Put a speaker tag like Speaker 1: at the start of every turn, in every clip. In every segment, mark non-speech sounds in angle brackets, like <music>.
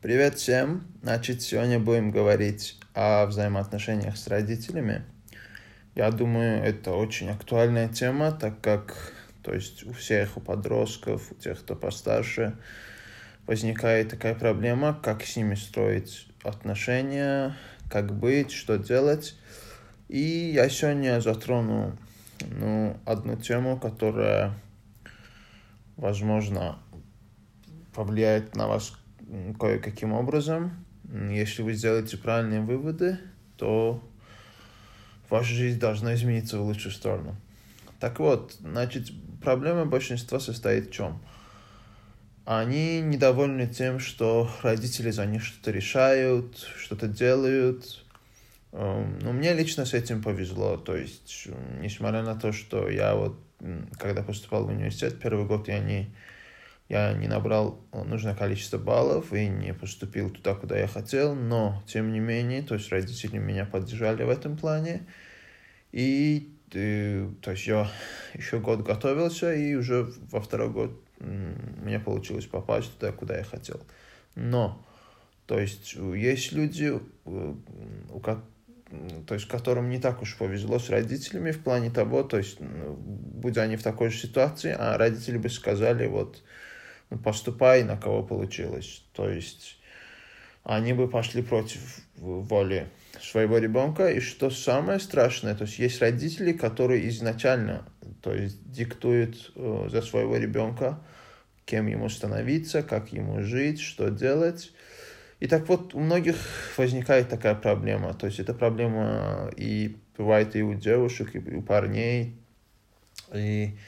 Speaker 1: Привет всем! Значит, сегодня будем говорить о взаимоотношениях с родителями. Я думаю, это очень актуальная тема, так как то есть у всех, у подростков, у тех, кто постарше, возникает такая проблема, как с ними строить отношения, как быть, что делать. И я сегодня затрону ну, одну тему, которая, возможно, повлияет на вас кое-каким образом. Если вы сделаете правильные выводы, то ваша жизнь должна измениться в лучшую сторону. Так вот, значит, проблема большинства состоит в чем? Они недовольны тем, что родители за них что-то решают, что-то делают. Эм, Но ну, мне лично с этим повезло. То есть, несмотря на то, что я вот, когда поступал в университет, первый год я не, я не набрал нужное количество баллов и не поступил туда, куда я хотел, но, тем не менее, то есть родители меня поддержали в этом плане. И, э, то есть я еще год готовился, и уже во второй год у меня получилось попасть туда, куда я хотел. Но, то есть, есть люди, э, у, то есть, которым не так уж повезло с родителями в плане того, то есть, будь они в такой же ситуации, а родители бы сказали, вот, поступай, на кого получилось. То есть они бы пошли против воли своего ребенка. И что самое страшное, то есть есть родители, которые изначально то есть, диктуют э, за своего ребенка, кем ему становиться, как ему жить, что делать. И так вот, у многих возникает такая проблема. То есть, эта проблема и бывает и у девушек, и у парней. И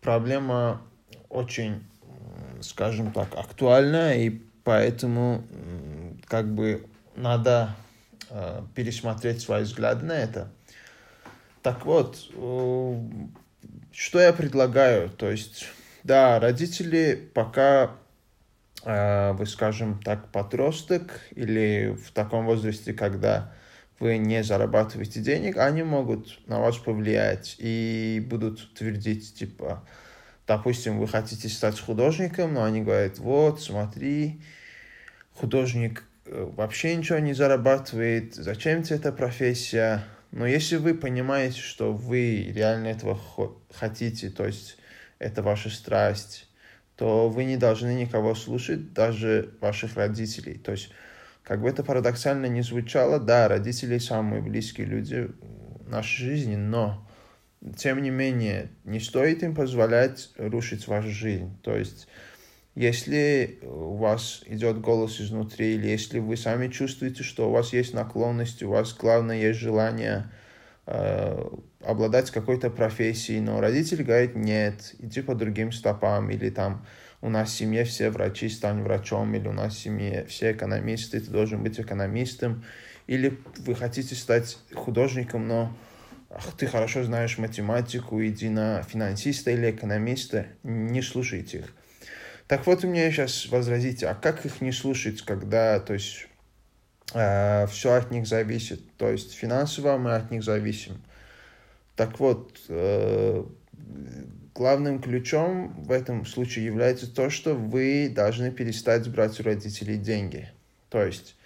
Speaker 1: проблема очень, скажем так, актуальна, и поэтому как бы надо э, пересмотреть свои взгляды на это. Так вот, э, что я предлагаю? То есть, да, родители пока э, вы, скажем так, подросток или в таком возрасте, когда вы не зарабатываете денег, они могут на вас повлиять и будут твердить, типа, допустим, вы хотите стать художником, но они говорят, вот, смотри, художник э, вообще ничего не зарабатывает, зачем тебе эта профессия? Но если вы понимаете, что вы реально этого хотите, то есть это ваша страсть, то вы не должны никого слушать, даже ваших родителей. То есть, как бы это парадоксально не звучало, да, родители самые близкие люди в нашей жизни, но тем не менее, не стоит им позволять рушить вашу жизнь. То есть, если у вас идет голос изнутри, или если вы сами чувствуете, что у вас есть наклонность, у вас главное есть желание э, обладать какой-то профессией, но родители говорят, нет, иди по другим стопам, или там у нас в семье все врачи, стань врачом, или у нас в семье все экономисты, ты должен быть экономистом, или вы хотите стать художником, но ах, ты хорошо знаешь математику, иди на финансиста или экономиста, не слушайте их. Так вот, у меня сейчас возразите, а как их не слушать, когда, то есть, э, все от них зависит, то есть, финансово мы от них зависим. Так вот, э, главным ключом в этом случае является то, что вы должны перестать брать у родителей деньги. То есть,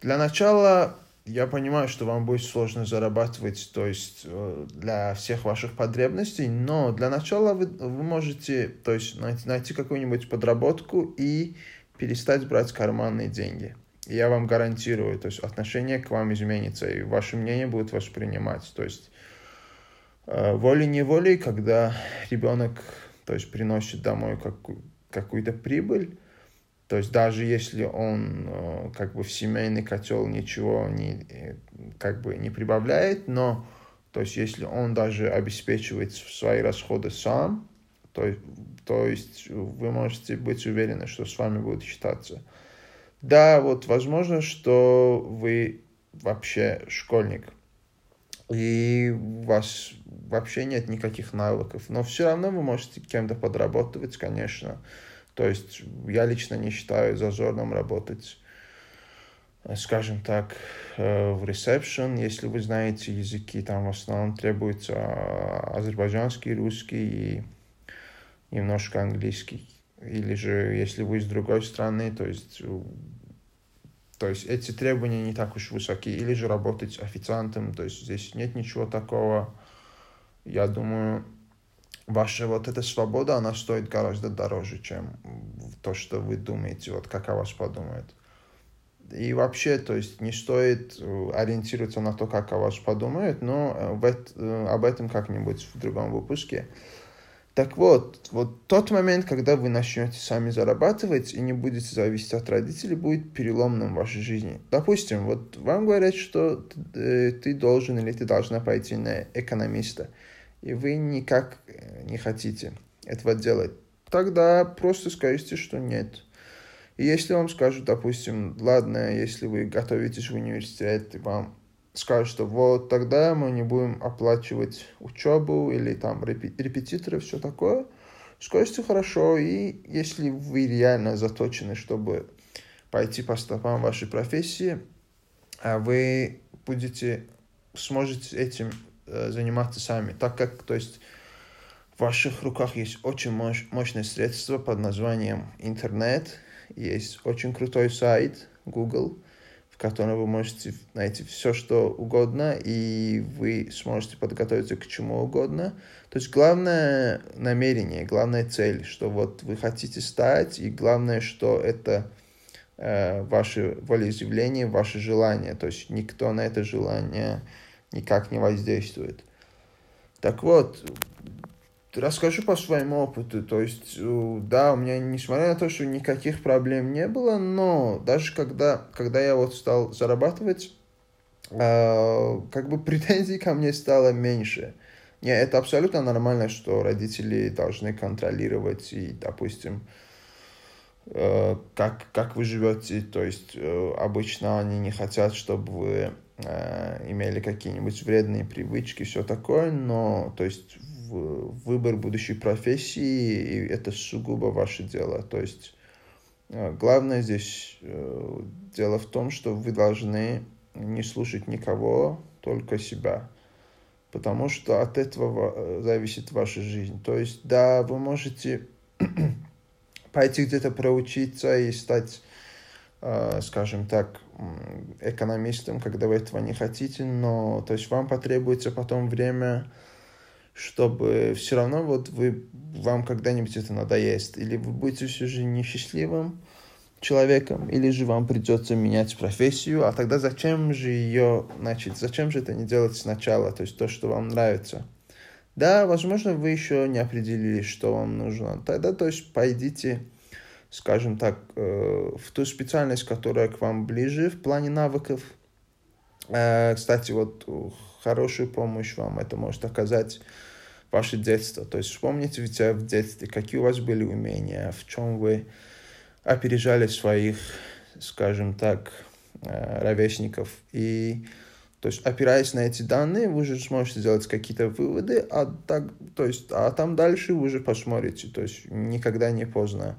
Speaker 1: для начала я понимаю, что вам будет сложно зарабатывать, то есть э, для всех ваших потребностей, но для начала вы, вы можете, то есть найти, найти какую-нибудь подработку и перестать брать карманные деньги. Я вам гарантирую, то есть отношение к вам изменится, и ваше мнение будет воспринимать. То есть э, волей-неволей, когда ребенок то есть, приносит домой какую, какую-то прибыль, то есть даже если он э, как бы в семейный котел ничего не, э, как бы не прибавляет, но то есть если он даже обеспечивает свои расходы сам, то, то есть вы можете быть уверены, что с вами будут считаться. Да, вот возможно, что вы вообще школьник, и у вас вообще нет никаких навыков, но все равно вы можете кем-то подработать, конечно, то есть я лично не считаю зазорным работать, э, скажем так, э, в ресепшн. Если вы знаете языки, там в основном требуется а, азербайджанский, русский и немножко английский. или же если вы из другой страны, то есть, то есть эти требования не так уж высоки, или же работать официантом, то есть здесь нет ничего такого. Я думаю, ваша вот эта свобода, она стоит гораздо дороже, чем то, что вы думаете, вот как о вас подумают. И вообще, то есть не стоит э, ориентироваться на то, как о вас подумают, но э, в это, э, об этом как-нибудь в другом выпуске. Так вот, вот тот момент, когда вы начнете сами зарабатывать и не будете зависеть от родителей, будет переломным в вашей жизни. Допустим, вот вам говорят, что ты должен или ты должна пойти на экономиста, и вы никак не хотите этого делать. Тогда просто скажите, что нет и если вам скажут, допустим, ладно, если вы готовитесь в университет, и вам скажут, что вот тогда мы не будем оплачивать учебу или там репетиторы, все такое, скажите хорошо, и если вы реально заточены, чтобы пойти по стопам вашей профессии, а вы будете, сможете этим э, заниматься сами, так как, то есть, в ваших руках есть очень мощ, мощное средство под названием интернет, есть очень крутой сайт Google, в котором вы можете найти все, что угодно, и вы сможете подготовиться к чему угодно. То есть главное намерение, главная цель, что вот вы хотите стать, и главное, что это э, ваше волеизъявление, ваше желание. То есть никто на это желание никак не воздействует. Так вот, расскажу по своему опыту. То есть, да, у меня, несмотря на то, что никаких проблем не было, но даже когда, когда я вот стал зарабатывать, э, как бы претензий ко мне стало меньше. Не, это абсолютно нормально, что родители должны контролировать и, допустим, э, как, как вы живете. То есть э, обычно они не хотят, чтобы вы э, имели какие-нибудь вредные привычки, все такое, но то есть выбор будущей профессии, это сугубо ваше дело. То есть э, главное здесь э, дело в том, что вы должны не слушать никого, только себя. Потому что от этого э, зависит ваша жизнь. То есть, да, вы можете <clears throat> пойти где-то проучиться и стать, скажем так, экономистом, когда вы этого не хотите, но то есть вам потребуется потом время чтобы все равно вот вы, вам когда-нибудь это надоест, или вы будете все же несчастливым человеком, или же вам придется менять профессию, а тогда зачем же ее начать, зачем же это не делать сначала, то есть то, что вам нравится. Да, возможно, вы еще не определились, что вам нужно. Тогда, то есть, пойдите, скажем так, э, в ту специальность, которая к вам ближе в плане навыков. Э, кстати, вот хорошую помощь вам это может оказать ваше детство. То есть вспомните ведь в детстве, какие у вас были умения, в чем вы опережали своих, скажем так, э, ровесников. И то есть, опираясь на эти данные, вы уже сможете сделать какие-то выводы, а, так, то есть, а там дальше вы уже посмотрите. То есть, никогда не поздно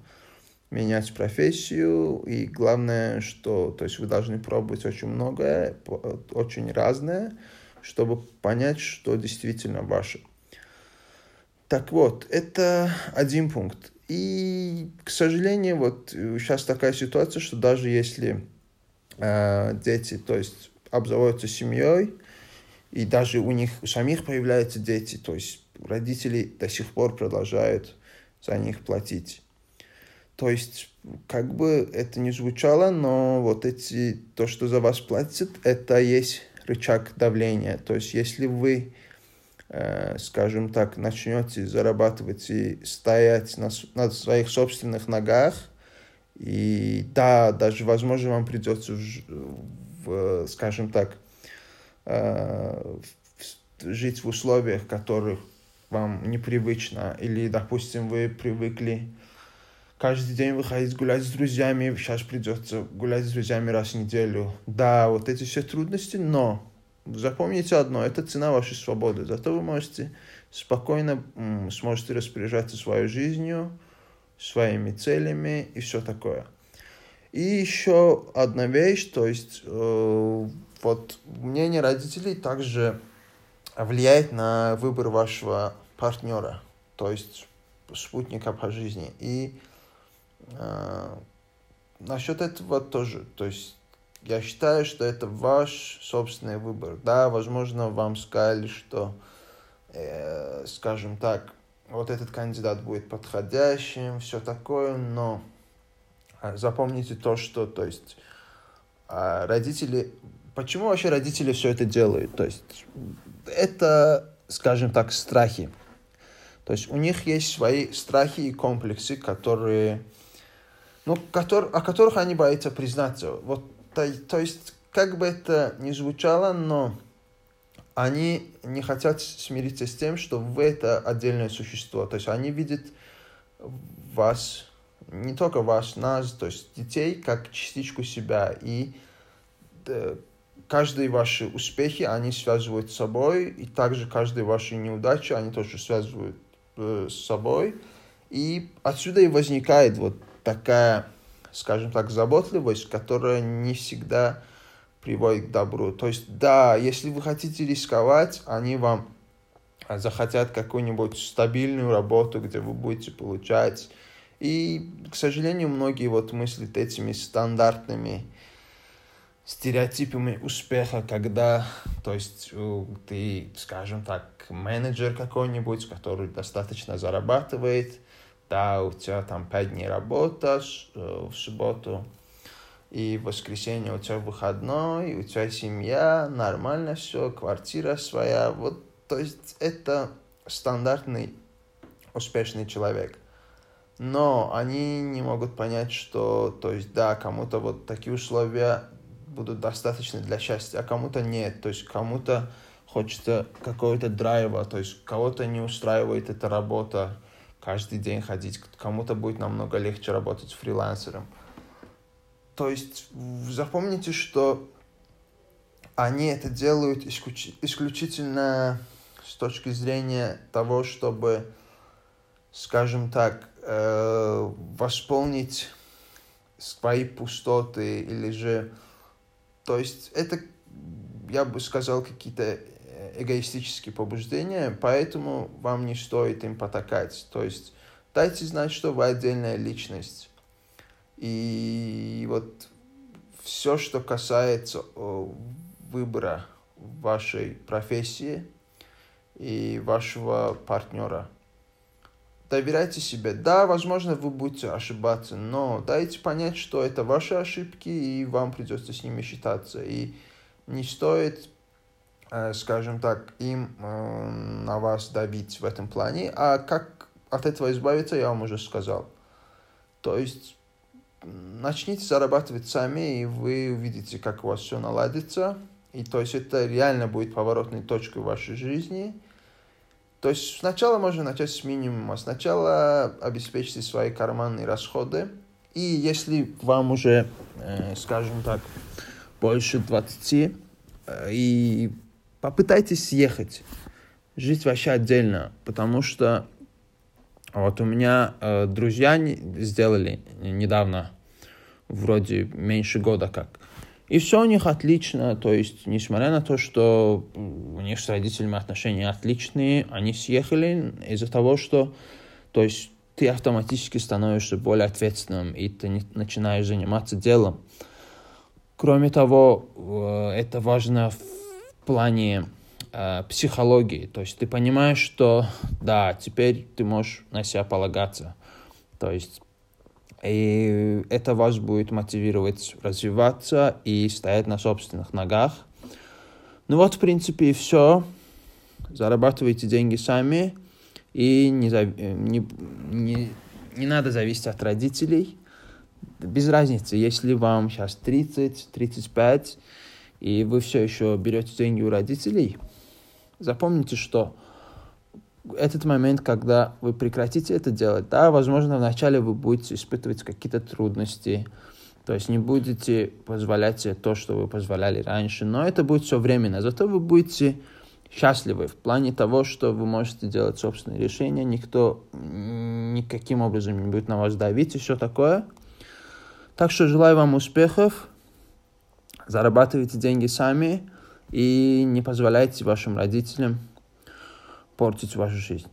Speaker 1: менять профессию. И главное, что то есть, вы должны пробовать очень многое, очень разное, чтобы понять, что действительно ваше. Так вот, это один пункт. И, к сожалению, вот сейчас такая ситуация, что даже если э, дети, то есть обзаводятся семьей, и даже у них у самих появляются дети, то есть родители до сих пор продолжают за них платить. То есть, как бы это ни звучало, но вот эти, то, что за вас платят, это есть рычаг давления. То есть, если вы Э, скажем так, начнете зарабатывать и стоять на, на своих собственных ногах, и да, даже, возможно, вам придется, в, в, скажем так, э, жить в условиях, которых вам непривычно, или, допустим, вы привыкли каждый день выходить гулять с друзьями, сейчас придется гулять с друзьями раз в неделю. Да, вот эти все трудности, но Запомните одно, это цена вашей свободы. Зато вы можете спокойно сможете распоряжаться своей жизнью, своими целями и все такое. И еще одна вещь, то есть э, вот мнение родителей также влияет на выбор вашего партнера, то есть спутника по жизни. И э, насчет этого тоже, то есть я считаю, что это ваш собственный выбор. Да, возможно, вам сказали, что, э, скажем так, вот этот кандидат будет подходящим, все такое, но а, запомните то, что, то есть, а, родители, почему вообще родители все это делают? То есть, это, скажем так, страхи. То есть, у них есть свои страхи и комплексы, которые, ну, котор, о которых они боятся признаться. Вот, то, то есть, как бы это ни звучало, но они не хотят смириться с тем, что вы это отдельное существо. То есть они видят вас, не только вас, нас, то есть детей, как частичку себя. И да, каждые ваши успехи они связывают с собой, и также каждые ваши неудачи они тоже связывают э, с собой. И отсюда и возникает вот такая, скажем так, заботливость, которая не всегда приводит к добру. То есть, да, если вы хотите рисковать, они вам захотят какую-нибудь стабильную работу, где вы будете получать. И, к сожалению, многие вот мыслят этими стандартными стереотипами успеха, когда, то есть, ты, скажем так, менеджер какой-нибудь, который достаточно зарабатывает, да, у тебя там пять дней работа э, в субботу, и в воскресенье у тебя выходной, у тебя семья, нормально все, квартира своя. Вот, то есть это стандартный успешный человек. Но они не могут понять, что, то есть, да, кому-то вот такие условия будут достаточны для счастья, а кому-то нет. То есть кому-то хочется какого-то драйва, то есть кого-то не устраивает эта работа, каждый день ходить, кому-то будет намного легче работать фрилансером. То есть запомните, что они это делают исключ... исключительно с точки зрения того, чтобы, скажем так, э, восполнить свои пустоты или же... То есть это, я бы сказал, какие-то эгоистические побуждения, поэтому вам не стоит им потакать. То есть дайте знать, что вы отдельная личность. И вот все, что касается выбора вашей профессии и вашего партнера, доверяйте себе. Да, возможно, вы будете ошибаться, но дайте понять, что это ваши ошибки, и вам придется с ними считаться. И не стоит, э, скажем так, им э, на вас давить в этом плане. А как от этого избавиться, я вам уже сказал. То есть начните зарабатывать сами, и вы увидите, как у вас все наладится. И то есть это реально будет поворотной точкой в вашей жизни. То есть сначала можно начать с минимума. Сначала обеспечьте свои карманные расходы. И если вам уже, э, скажем так, больше 20, э, и попытайтесь съехать. Жить вообще отдельно, потому что вот у меня э, друзья сделали недавно, вроде меньше года как. И все у них отлично, то есть, несмотря на то, что у них с родителями отношения отличные, они съехали из-за того, что, то есть, ты автоматически становишься более ответственным, и ты начинаешь заниматься делом. Кроме того, э, это важно в плане э, психологии. То есть ты понимаешь, что да, теперь ты можешь на себя полагаться. То есть и это вас будет мотивировать развиваться и стоять на собственных ногах. Ну вот, в принципе, и все. Зарабатывайте деньги сами. И не, не, не, не надо зависеть от родителей. Без разницы, если вам сейчас 30, 35, и вы все еще берете деньги у родителей – Запомните, что этот момент, когда вы прекратите это делать, да, возможно, вначале вы будете испытывать какие-то трудности, то есть не будете позволять себе то, что вы позволяли раньше, но это будет все временно. Зато вы будете счастливы в плане того, что вы можете делать собственные решения, никто никаким образом не будет на вас давить и все такое. Так что желаю вам успехов, зарабатывайте деньги сами, и не позволяйте вашим родителям портить вашу жизнь.